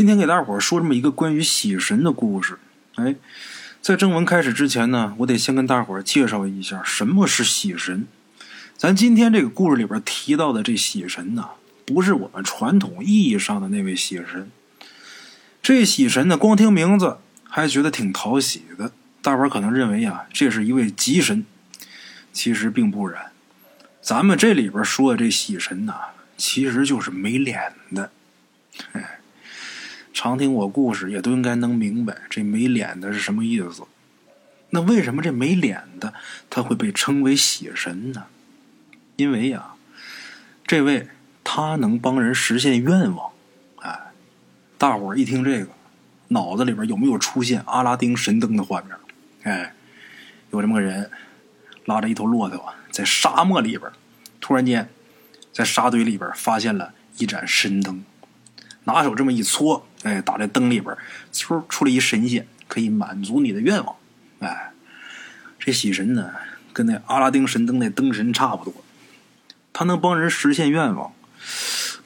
今天给大伙儿说这么一个关于喜神的故事。哎，在正文开始之前呢，我得先跟大伙儿介绍一下什么是喜神。咱今天这个故事里边提到的这喜神呢，不是我们传统意义上的那位喜神。这喜神呢，光听名字还觉得挺讨喜的，大伙儿可能认为呀，这是一位吉神。其实并不然，咱们这里边说的这喜神呢，其实就是没脸的。哎，常听我故事也都应该能明白这没脸的是什么意思。那为什么这没脸的他会被称为血神呢？因为呀，这位他能帮人实现愿望。哎，大伙儿一听这个，脑子里边有没有出现阿拉丁神灯的画面？哎，有这么个人。拉着一头骆驼在沙漠里边，突然间，在沙堆里边发现了一盏神灯，拿手这么一搓，哎，打在灯里边，嗖出了一神仙，可以满足你的愿望。哎，这喜神呢，跟那阿拉丁神灯那灯神差不多，他能帮人实现愿望。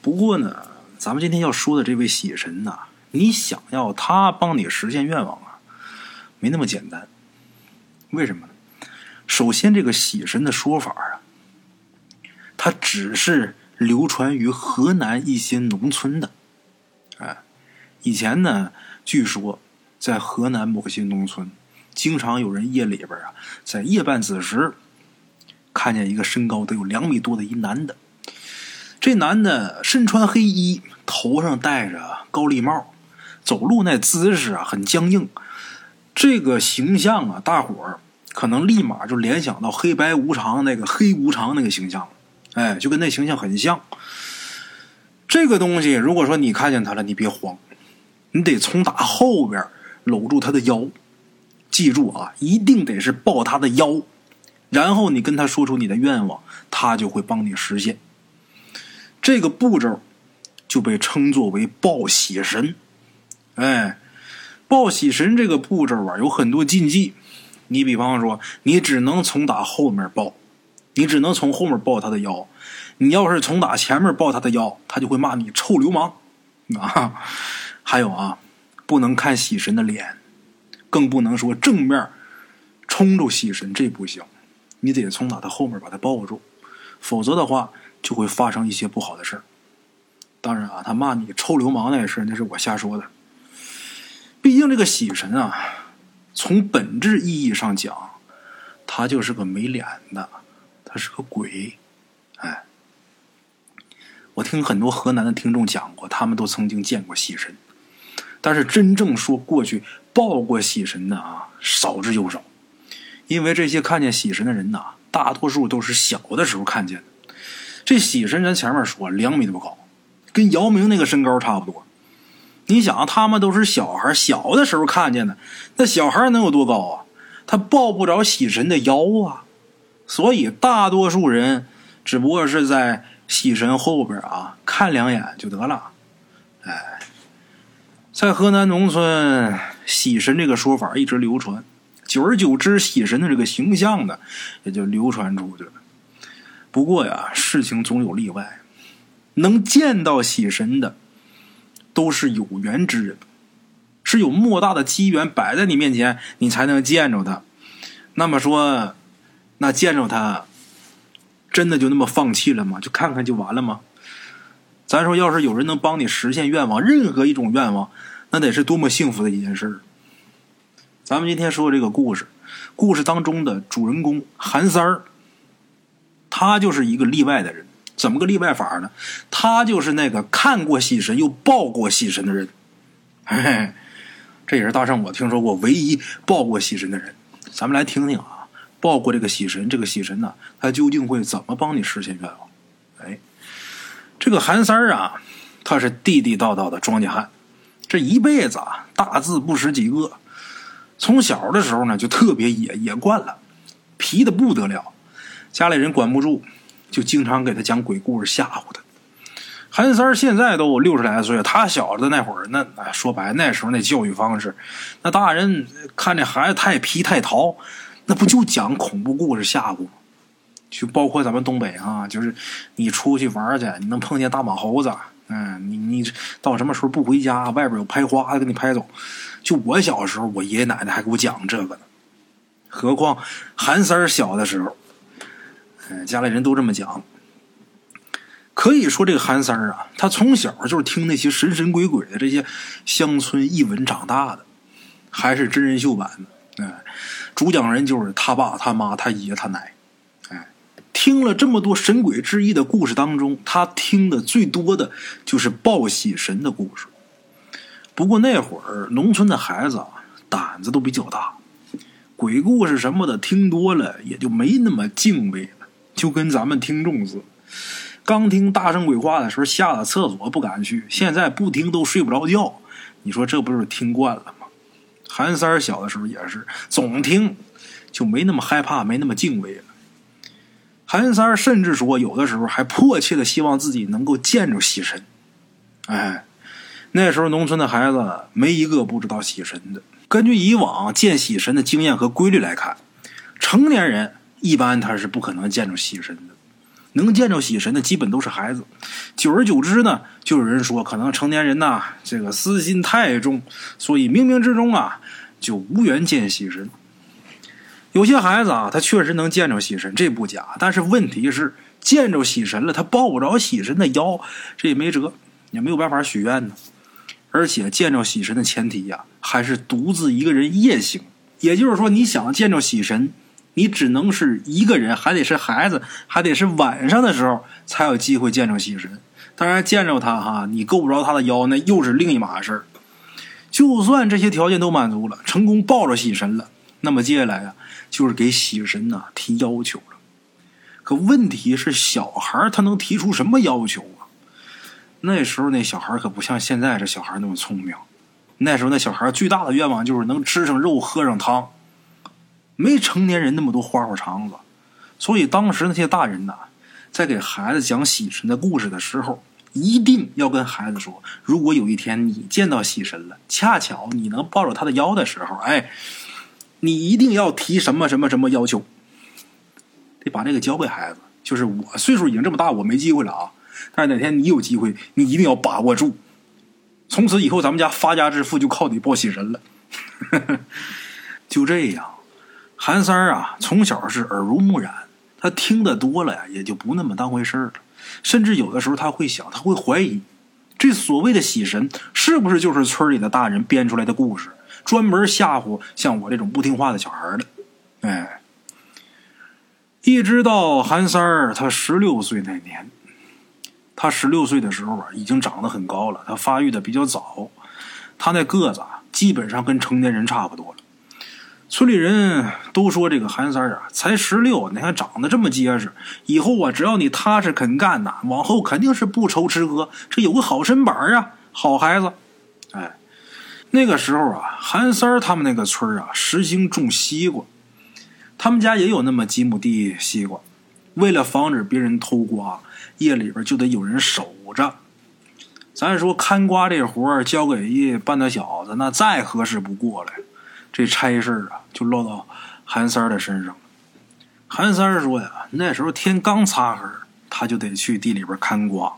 不过呢，咱们今天要说的这位喜神呐，你想要他帮你实现愿望啊，没那么简单。为什么呢？首先，这个喜神的说法啊，它只是流传于河南一些农村的。以前呢，据说在河南某些农村，经常有人夜里边啊，在夜半子时，看见一个身高得有两米多的一男的。这男的身穿黑衣，头上戴着高礼帽，走路那姿势啊很僵硬。这个形象啊，大伙儿。可能立马就联想到黑白无常那个黑无常那个形象，哎，就跟那形象很像。这个东西，如果说你看见他了，你别慌，你得从打后边搂住他的腰，记住啊，一定得是抱他的腰，然后你跟他说出你的愿望，他就会帮你实现。这个步骤就被称作为抱喜神。哎，抱喜神这个步骤啊，有很多禁忌。你比方说，你只能从打后面抱，你只能从后面抱他的腰。你要是从打前面抱他的腰，他就会骂你臭流氓啊！还有啊，不能看喜神的脸，更不能说正面冲着喜神，这不行。你得从打他后面把他抱住，否则的话就会发生一些不好的事当然啊，他骂你臭流氓那事那是我瞎说的。毕竟这个喜神啊。从本质意义上讲，他就是个没脸的，他是个鬼。哎，我听很多河南的听众讲过，他们都曾经见过喜神，但是真正说过去抱过喜神的啊，少之又少。因为这些看见喜神的人呐，大多数都是小的时候看见的。这喜神咱前面说两米多高，跟姚明那个身高差不多。你想，他们都是小孩，小的时候看见的，那小孩能有多高啊？他抱不着喜神的腰啊，所以大多数人只不过是在喜神后边啊看两眼就得了。在河南农村，喜神这个说法一直流传，久而久之，喜神的这个形象呢也就流传出去了。不过呀，事情总有例外，能见到喜神的。都是有缘之人，是有莫大的机缘摆在你面前，你才能见着他。那么说，那见着他，真的就那么放弃了吗？就看看就完了吗？咱说，要是有人能帮你实现愿望，任何一种愿望，那得是多么幸福的一件事咱们今天说这个故事，故事当中的主人公韩三儿，他就是一个例外的人。怎么个例外法呢？他就是那个看过喜神又抱过喜神的人，嘿嘿，这也是大圣我听说过唯一抱过喜神的人。咱们来听听啊，抱过这个喜神，这个喜神呢，他究竟会怎么帮你实现愿望？哎，这个韩三儿啊，他是地地道道的庄稼汉，这一辈子啊，大字不识几个。从小的时候呢，就特别野，野惯了，皮的不得了，家里人管不住。就经常给他讲鬼故事吓唬他。韩三儿现在都六十来岁，他小子那会儿那说白那时候那教育方式，那大人看这孩子太皮太淘，那不就讲恐怖故事吓唬吗？就包括咱们东北啊，就是你出去玩去，你能碰见大马猴子，嗯，你你到什么时候不回家，外边有拍花的给你拍走。就我小时候，我爷爷奶奶还给我讲这个呢。何况韩三小的时候，嗯，家里人都这么讲。可以说，这个韩三啊，他从小就是听那些神神鬼鬼的这些乡村异闻长大的，还是真人秀版的。哎，主讲人就是他爸、他妈、他爷、他奶。听了这么多神鬼之异的故事当中，他听的最多的就是报喜神的故事。不过那会儿农村的孩子啊，胆子都比较大，鬼故事什么的听多了也就没那么敬畏了，就跟咱们听众似的。刚听大声鬼话的时候，下了厕所不敢去，现在不听都睡不着觉。你说这不是听惯了吗？韩三儿小的时候也是总听，就没那么害怕，没那么敬畏了。韩三甚至说，有的时候还迫切的希望自己能够见着喜神。哎，那时候农村的孩子没一个不知道喜神的。根据以往见喜神的经验和规律来看，成年人一般他是不可能见着喜神的。能见着喜神的，基本都是孩子。久而久之呢，就有人说，可能成年人呐，这个私心太重，所以冥冥之中啊，就无缘见喜神。有些孩子啊，他确实能见着喜神，这不假。但是问题是，见着喜神了，他抱不着喜神的腰，这也没辙，也没有办法许愿呢。而且见着喜神的前提呀，还是独自一个人夜行。也就是说，你想见着喜神。你只能是一个人，还得是孩子，还得是晚上的时候才有机会见着喜神。当然，见着他哈，你够不着他的腰，那又是另一码事儿。就算这些条件都满足了，成功抱着喜神了，那么接下来啊，就是给喜神呐提要求了。可问题是，小孩他能提出什么要求啊？那时候那小孩可不像现在这小孩那么聪明。那时候那小孩最大的愿望就是能吃上肉，喝上汤。没成年人那么多花花肠子，所以当时那些大人呐，在给孩子讲喜神的故事的时候，一定要跟孩子说：如果有一天你见到喜神了，恰巧你能抱着他的腰的时候，哎，你一定要提什么什么什么要求，得把这个教给孩子。就是我岁数已经这么大，我没机会了啊！但是哪天你有机会，你一定要把握住。从此以后，咱们家发家致富就靠你抱喜神了。就这样。韩三儿啊，从小是耳濡目染，他听得多了呀，也就不那么当回事了。甚至有的时候他会想，他会怀疑，这所谓的喜神是不是就是村里的大人编出来的故事，专门吓唬像我这种不听话的小孩的。哎，一直到韩三儿他十六岁那年，他十六岁的时候啊，已经长得很高了，他发育的比较早，他那个子啊，基本上跟成年人差不多了。村里人都说这个韩三儿啊，才十六，你看长得这么结实，以后啊，只要你踏实肯干呐，往后肯定是不愁吃喝，这有个好身板啊，好孩子。哎，那个时候啊，韩三儿他们那个村啊，实行种西瓜，他们家也有那么几亩地西瓜，为了防止别人偷瓜，夜里边就得有人守着。咱说看瓜这活儿交给一半大小子，那再合适不过了。这差事啊，就落到韩三儿的身上了。韩三儿说呀，那时候天刚擦黑，他就得去地里边看瓜。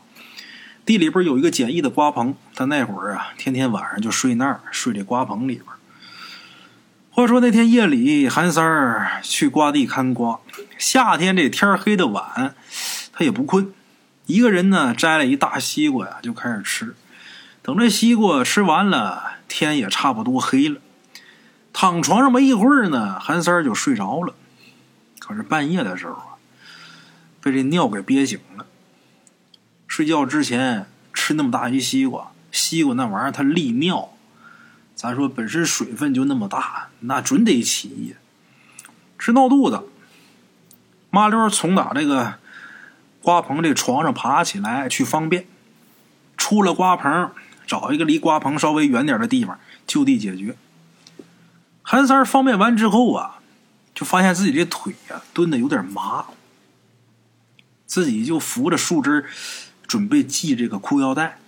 地里边有一个简易的瓜棚，他那会儿啊，天天晚上就睡那儿，睡这瓜棚里边。话说那天夜里，韩三儿去瓜地看瓜。夏天这天黑的晚，他也不困，一个人呢摘了一大西瓜呀，就开始吃。等这西瓜吃完了，天也差不多黑了。躺床上没一会儿呢，韩三儿就睡着了。可是半夜的时候啊，被这尿给憋醒了。睡觉之前吃那么大一西瓜，西瓜那玩意儿它利尿，咱说本身水分就那么大，那准得起夜，直闹肚子。麻溜从打这个瓜棚这床上爬起来去方便，出了瓜棚，找一个离瓜棚稍微远点的地方就地解决。韩三方便完之后啊，就发现自己这腿呀蹲的有点麻，自己就扶着树枝准备系这个裤腰带。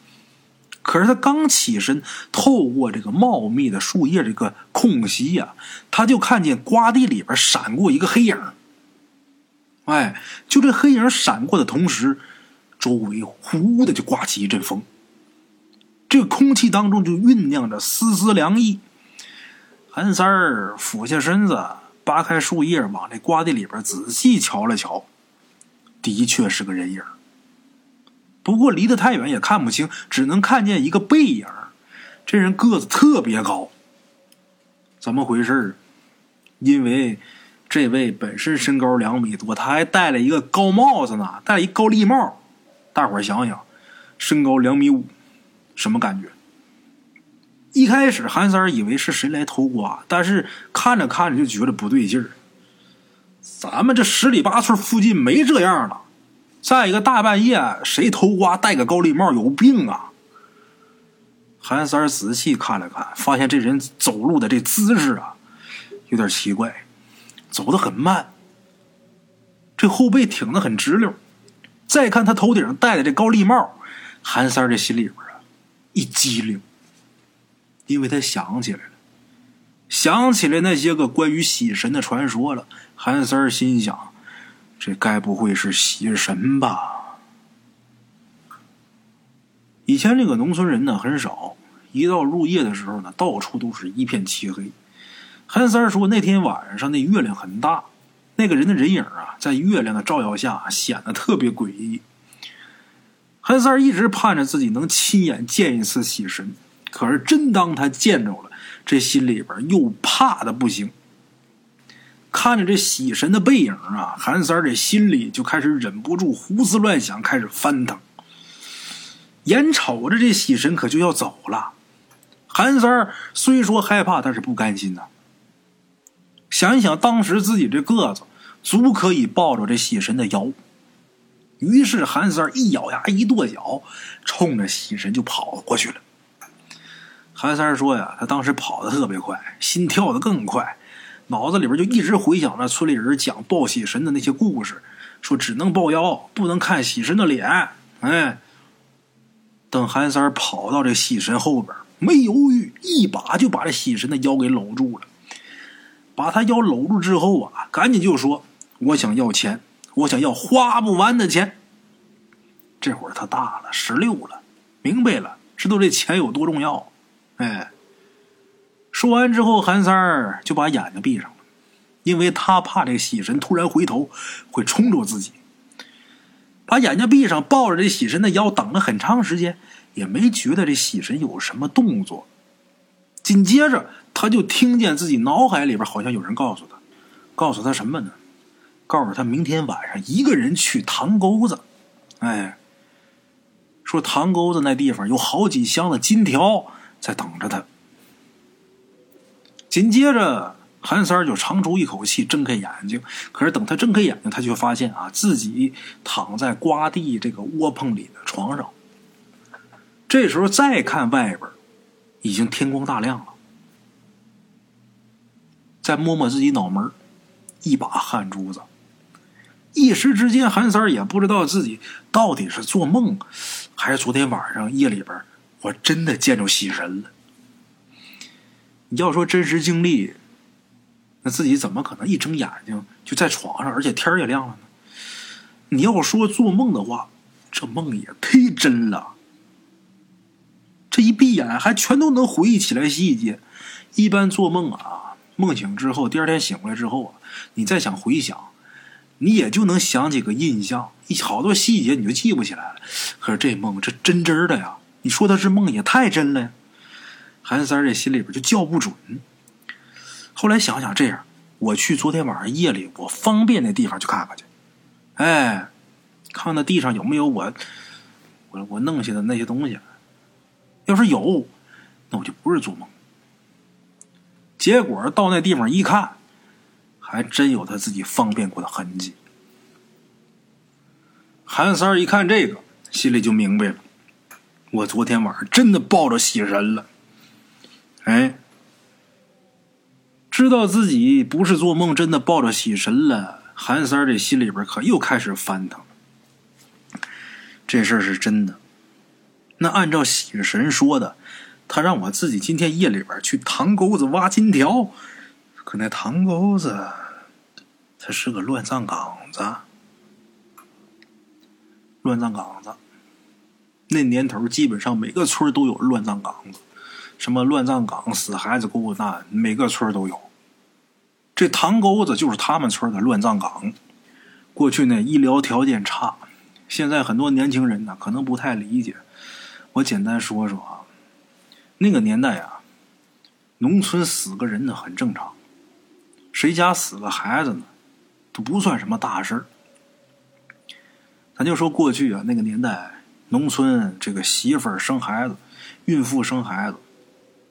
可是他刚起身，透过这个茂密的树叶这个空隙呀，他就看见瓜地里边闪过一个黑影。哎，就这黑影闪过的同时，周围呼的就刮起一阵风。这空气当中就酝酿着丝丝凉意。韩三儿俯下身子，扒开树叶，往这瓜地里边仔细瞧了瞧，的确是个人影。不过离得太远也看不清，只能看见一个背影。这人个子特别高，怎么回事因为这位本身身高两米多，他还戴了一个高帽子呢，戴了一高礼帽。大伙儿想想，身高两米五，什么感觉？一开始韩三以为是谁来偷瓜，但是看着看着就觉得不对劲儿。咱们这十里八村附近没这样的。再一个，大半夜谁偷瓜戴个高礼帽，有病啊！韩三仔细看了看，发现这人走路的这姿势啊，有点奇怪，走得很慢，这后背挺得很直溜。再看他头顶戴的这高礼帽，韩三这心里边啊一激灵。因为他想起来了，想起来那些个关于喜神的传说了。韩三心想：这该不会是喜神吧？以前这个农村人呢很少，一到入夜的时候呢，到处都是一片漆黑。韩三说，那天晚上那月亮很大，那个人的人影啊，在月亮的照耀下显得特别诡异。韩三一直盼着自己能亲眼见一次喜神。可是，真当他见着了，这心里边又怕的不行。看着这喜神的背影啊，韩三这心里就开始忍不住胡思乱想，开始翻腾。眼瞅着这喜神可就要走了，韩三虽说害怕，但是不甘心呐。想一想当时自己这个子，足可以抱着这喜神的腰。于是，韩三一咬牙，一跺脚，冲着喜神就跑过去了。韩三说呀，他当时跑得特别快，心跳得更快，脑子里边就一直回想着村里人讲抱喜神的那些故事，说只能抱腰，不能看喜神的脸。哎，等韩三跑到这喜神后边，没犹豫，一把就把这喜神的腰给搂住了。把他腰搂住之后啊，赶紧就说：“我想要钱，我想要花不完的钱。”这会儿他大了，十六了，明白了，知道这钱有多重要。哎，说完之后，韩三儿就把眼睛闭上了，因为他怕这喜神突然回头会冲着自己。把眼睛闭上，抱着这喜神的腰，等了很长时间，也没觉得这喜神有什么动作。紧接着，他就听见自己脑海里边好像有人告诉他，告诉他什么呢？告诉他明天晚上一个人去塘沟子。哎，说塘沟子那地方有好几箱的金条。在等着他。紧接着，韩三就长出一口气，睁开眼睛。可是等他睁开眼睛，他却发现啊，自己躺在瓜地这个窝棚里的床上。这时候再看外边，已经天光大亮了。再摸摸自己脑门，一把汗珠子。一时之间，韩三也不知道自己到底是做梦，还是昨天晚上夜里边。我真的见着喜神了。你要说真实经历，那自己怎么可能一睁眼睛就在床上，而且天也亮了呢？你要说做梦的话，这梦也忒真了。这一闭眼还全都能回忆起来细节。一般做梦啊，梦醒之后，第二天醒过来之后啊，你再想回想，你也就能想起个印象，一好多细节你就记不起来了。可是这梦这真真的呀。你说的是梦也太真了，呀！韩三这心里边就叫不准。后来想想，这样，我去昨天晚上夜里我方便的地方去看看去。哎，看那地上有没有我我我弄下的那些东西。要是有，那我就不是做梦。结果到那地方一看，还真有他自己方便过的痕迹。韩三一看这个，心里就明白了。我昨天晚上真的抱着喜神了，哎，知道自己不是做梦，真的抱着喜神了。韩三这心里边可又开始翻腾，这事儿是真的。那按照喜神说的，他让我自己今天夜里边去塘沟子挖金条，可那塘沟子，它是个乱葬岗子，乱葬岗子。那年头基本上每个村都有乱葬岗子，什么乱葬岗、死孩子沟子，那每个村都有。这塘沟子就是他们村的乱葬岗。过去呢，医疗条件差，现在很多年轻人呢可能不太理解。我简单说说啊，那个年代啊，农村死个人呢很正常，谁家死个孩子呢，都不算什么大事儿。咱就说过去啊，那个年代，农村这个媳妇儿生孩子，孕妇生孩子，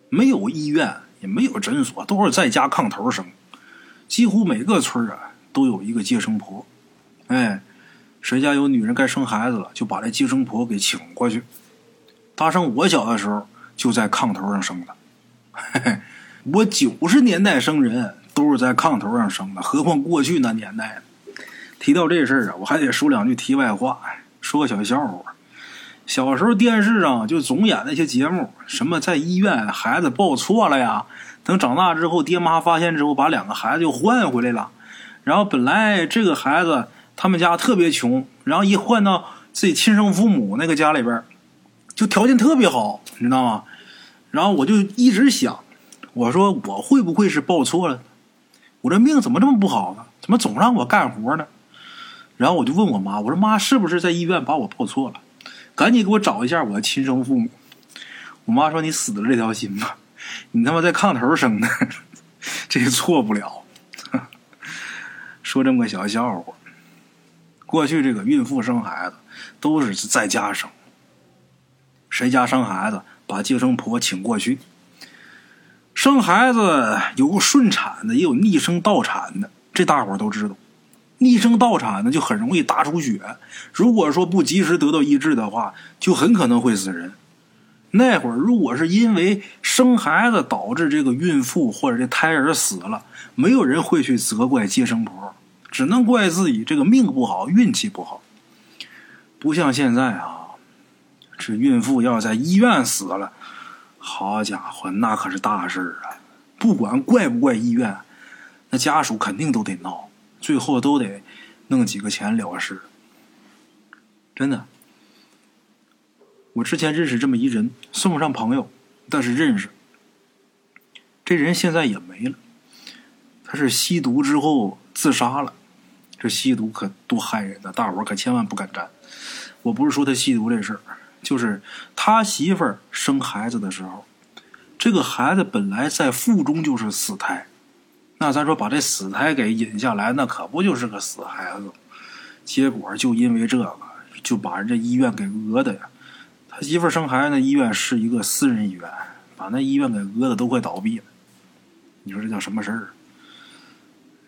没有医院，也没有诊所，都是在家炕头生。几乎每个村啊都有一个接生婆，哎，谁家有女人该生孩子了，就把这接生婆给请过去。大生我小的时候就在炕头上生的，嘿嘿，我九十年代生人都是在炕头上生的，何况过去那年代呢？提到这事儿啊，我还得说两句题外话，说个小笑话。小时候电视上就总演那些节目，什么在医院孩子抱错了呀。等长大之后，爹妈发现之后，把两个孩子又换回来了。然后本来这个孩子他们家特别穷，然后一换到自己亲生父母那个家里边，就条件特别好，你知道吗？然后我就一直想，我说我会不会是报错了？我这命怎么这么不好呢？怎么总让我干活呢？然后我就问我妈，我说妈，是不是在医院把我报错了？赶紧给我找一下我的亲生父母。我妈说：“你死了这条心吧。”你他妈在炕头生的，这错不了。说这么个小笑话，过去这个孕妇生孩子都是在家生，谁家生孩子把接生婆请过去。生孩子有顺产的，也有逆生倒产的，这大伙都知道。逆生倒产呢就很容易大出血，如果说不及时得到医治的话，就很可能会死人。那会儿，如果是因为生孩子导致这个孕妇或者这胎儿死了，没有人会去责怪接生婆，只能怪自己这个命不好，运气不好。不像现在啊，这孕妇要在医院死了，好家伙，那可是大事啊！不管怪不怪医院，那家属肯定都得闹，最后都得弄几个钱了事。真的。我之前认识这么一人，算不上朋友，但是认识。这人现在也没了，他是吸毒之后自杀了。这吸毒可多害人呐，大伙可千万不敢沾。我不是说他吸毒这事儿，就是他媳妇儿生孩子的时候，这个孩子本来在腹中就是死胎，那咱说把这死胎给引下来，那可不就是个死孩子？结果就因为这个，就把人家医院给讹的呀。他媳妇生孩子，那医院是一个私人医院，把那医院给讹的都快倒闭了。你说这叫什么事儿？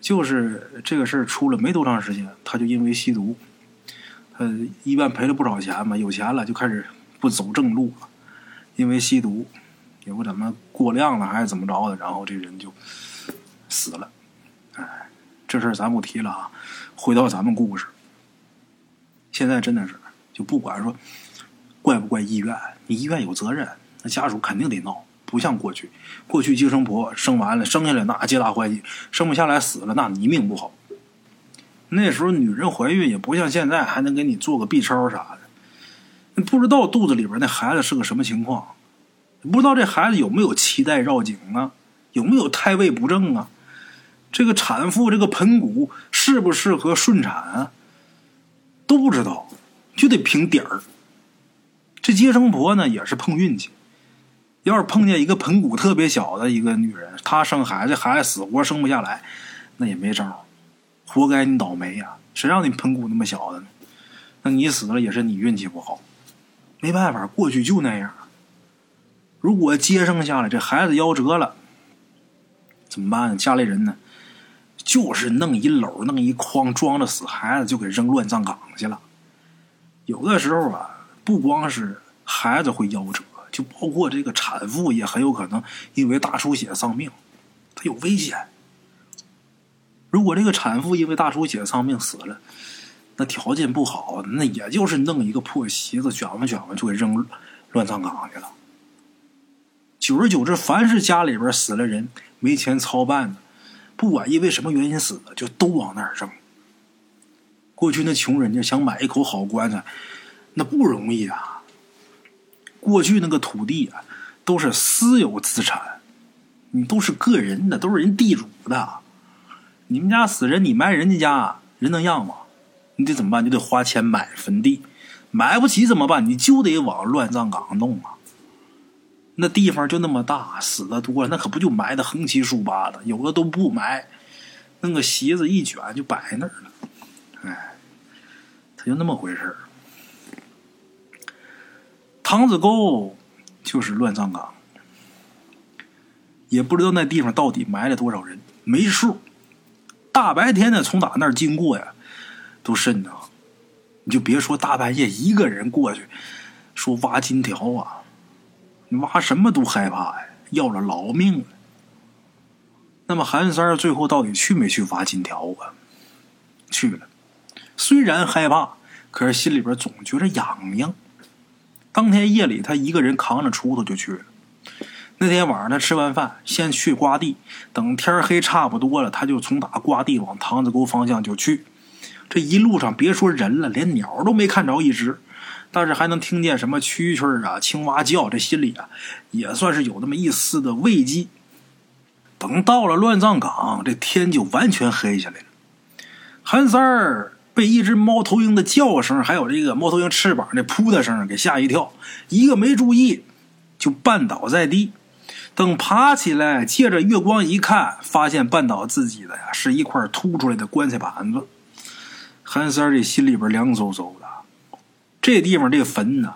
就是这个事儿出了没多长时间，他就因为吸毒，他医院赔了不少钱嘛，有钱了就开始不走正路了，因为吸毒也不怎么过量了还是怎么着的，然后这人就死了。哎，这事儿咱不提了啊，回到咱们故事，现在真的是就不管说。怪不怪医院？你医院有责任，那家属肯定得闹。不像过去，过去接生婆生完了生下来那皆大欢喜，生不下来死了那你命不好。那时候女人怀孕也不像现在还能给你做个 B 超啥的，不知道肚子里边那孩子是个什么情况，不知道这孩子有没有脐带绕颈啊，有没有胎位不正啊，这个产妇这个盆骨适不适合顺产啊，都不知道，就得凭点儿。这接生婆呢也是碰运气，要是碰见一个盆骨特别小的一个女人，她生孩子，孩子死活生不下来，那也没招，活该你倒霉呀！谁让你盆骨那么小的呢？那你死了也是你运气不好，没办法，过去就那样。如果接生下来这孩子夭折了，怎么办？家里人呢，就是弄一篓、弄一筐装着死孩子，就给扔乱葬岗去了。有的时候啊。不光是孩子会夭折，就包括这个产妇也很有可能因为大出血丧命，它有危险。如果这个产妇因为大出血丧命死了，那条件不好，那也就是弄一个破席子卷吧卷吧就给扔乱葬岗去了。久而久之，凡是家里边死了人没钱操办的，不管因为什么原因死的，就都往那儿扔。过去那穷人家想买一口好棺材。那不容易啊！过去那个土地啊，都是私有资产，你都是个人的，都是人地主的。你们家死人，你埋人家家，人能让吗？你得怎么办？你得花钱买坟地，买不起怎么办？你就得往乱葬岗弄啊。那地方就那么大，死的多了，那可不就埋的横七竖八的？有的都不埋，弄个席子一卷就摆那儿了。哎，他就那么回事儿。唐子沟就是乱葬岗，也不知道那地方到底埋了多少人，没数。大白天的从打那儿经过呀，都瘆得慌。你就别说大半夜一个人过去，说挖金条啊，你挖什么都害怕呀，要了老命了。那么韩三最后到底去没去挖金条啊？去了，虽然害怕，可是心里边总觉着痒痒。当天夜里，他一个人扛着锄头就去了。那天晚上，他吃完饭，先去刮地。等天黑差不多了，他就从打刮地往塘子沟方向就去。这一路上，别说人了，连鸟都没看着一只，但是还能听见什么蛐蛐啊、青蛙叫。这心里啊，也算是有那么一丝的慰藉。等到了乱葬岗，这天就完全黑下来了。韩三儿。被一只猫头鹰的叫声，还有这个猫头鹰翅膀的扑的声给吓一跳，一个没注意就绊倒在地。等爬起来，借着月光一看，发现绊倒自己的呀是一块凸出来的棺材板子。韩三儿这心里边凉飕飕的。这地方这坟呢，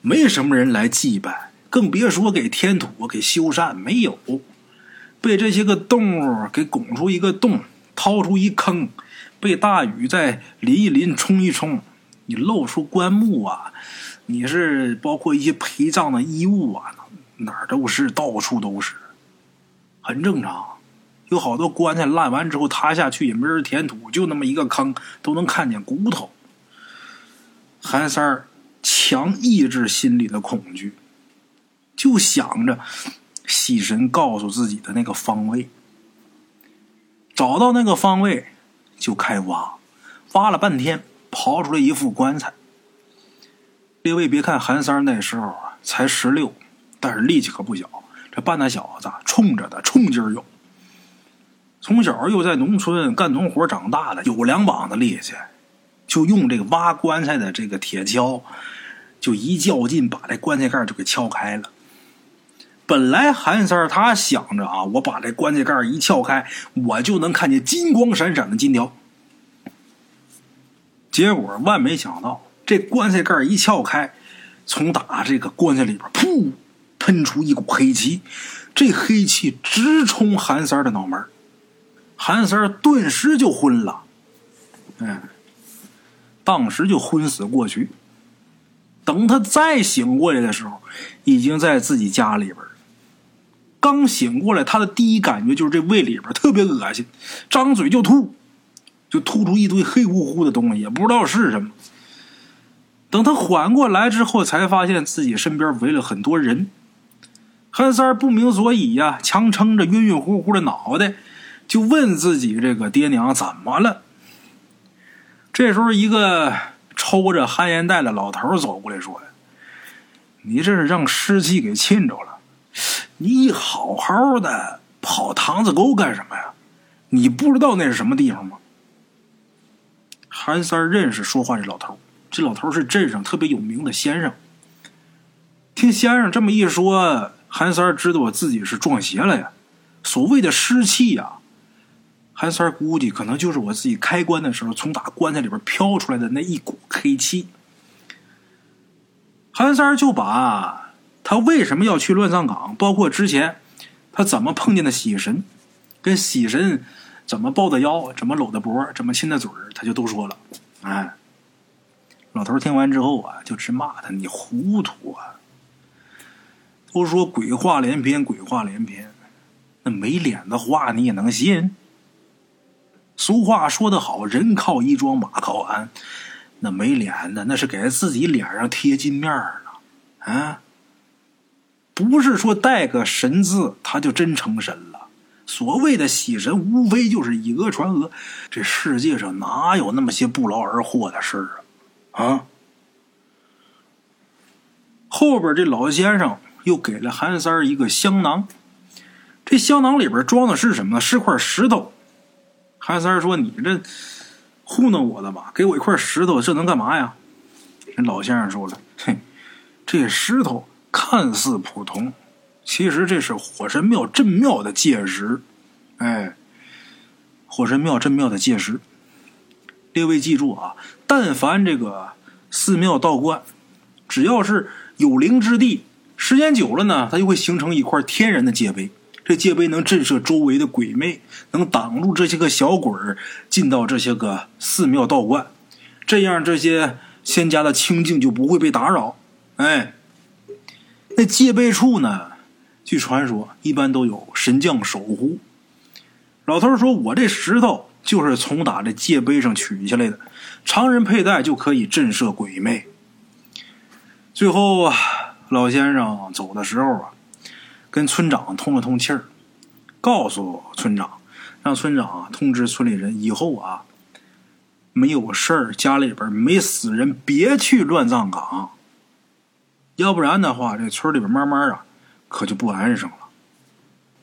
没什么人来祭拜，更别说给添土、给修缮，没有。被这些个动物给拱出一个洞，掏出一坑。被大雨再淋一淋、冲一冲，你露出棺木啊！你是包括一些陪葬的衣物啊，哪儿都是，到处都是，很正常。有好多棺材烂完之后塌下去，也没人填土，就那么一个坑，都能看见骨头。韩三儿强抑制心里的恐惧，就想着喜神告诉自己的那个方位，找到那个方位。就开挖，挖了半天，刨出来一副棺材。列位别看韩三那时候才十六，但是力气可不小。这半大小子冲着的，冲劲儿有。从小又在农村干农活长大的，有两膀子力气，就用这个挖棺材的这个铁锹，就一较劲，把这棺材盖就给撬开了。本来韩三他想着啊，我把这棺材盖一撬开，我就能看见金光闪闪的金条。结果万没想到，这棺材盖一撬开，从打这个棺材里边噗喷出一股黑气，这黑气直冲韩三的脑门韩三顿时就昏了，嗯，当时就昏死过去。等他再醒过来的时候，已经在自己家里边。刚醒过来，他的第一感觉就是这胃里边特别恶心，张嘴就吐，就吐出一堆黑乎乎的东西，也不知道是什么。等他缓过来之后，才发现自己身边围了很多人。韩三不明所以呀，强撑着晕晕乎乎的脑袋，就问自己这个爹娘怎么了。这时候，一个抽着旱烟袋的老头走过来说：“你这是让湿气给浸着了。”你好好的跑塘子沟干什么呀？你不知道那是什么地方吗？韩三认识说话这老头，这老头是镇上特别有名的先生。听先生这么一说，韩三知道自己是撞邪了呀。所谓的湿气呀，韩三估计可能就是我自己开棺的时候从打棺材里边飘出来的那一股黑气。韩三就把。他为什么要去乱葬岗？包括之前他怎么碰见的喜神，跟喜神怎么抱的腰，怎么搂的脖，怎么亲的嘴，他就都说了。哎，老头听完之后啊，就直骂他：“你糊涂啊！都说鬼话连篇，鬼话连篇，那没脸的话你也能信？俗话说得好，人靠衣装，马靠鞍。那没脸的，那是给自己脸上贴金面儿呢，啊！”不是说带个神字他就真成神了。所谓的喜神，无非就是以讹传讹。这世界上哪有那么些不劳而获的事啊？啊！后边这老先生又给了韩三一个香囊，这香囊里边装的是什么？是块石头。韩三说：“你这糊弄我的吧？给我一块石头，这能干嘛呀？”老先生说了：“嘿，这石头看似普通，其实这是火神庙镇庙的界石。哎，火神庙镇庙的界石。列位记住啊，但凡这个寺庙道观，只要是有灵之地，时间久了呢，它就会形成一块天然的界碑。这界碑能震慑周围的鬼魅，能挡住这些个小鬼儿进到这些个寺庙道观，这样这些。”仙家的清净就不会被打扰。哎，那戒备处呢？据传说，一般都有神将守护。老头说：“我这石头就是从打这戒碑上取下来的，常人佩戴就可以震慑鬼魅。”最后啊，老先生走的时候啊，跟村长通了通气儿，告诉村长，让村长通知村里人以后啊。没有事儿，家里边没死人，别去乱葬岗。要不然的话，这村里边慢慢啊，可就不安生了。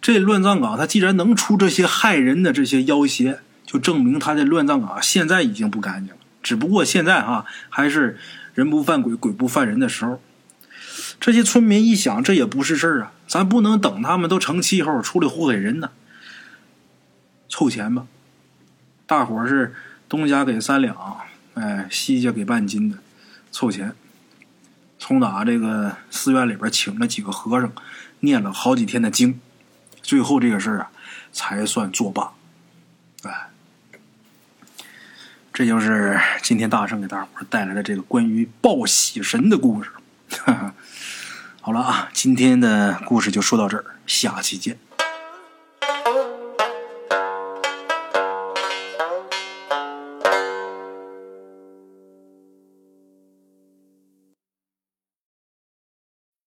这乱葬岗，它既然能出这些害人的这些妖邪，就证明他的乱葬岗现在已经不干净了。只不过现在哈，还是人不犯鬼，鬼不犯人的时候。这些村民一想，这也不是事儿啊，咱不能等他们都成气候出来祸害人呢。凑钱吧，大伙是。东家给三两，哎，西家给半斤的，凑钱，从打这个寺院里边请了几个和尚，念了好几天的经，最后这个事儿啊，才算作罢。哎，这就是今天大圣给大伙带来的这个关于报喜神的故事。哈 哈好了啊，今天的故事就说到这儿，下期见。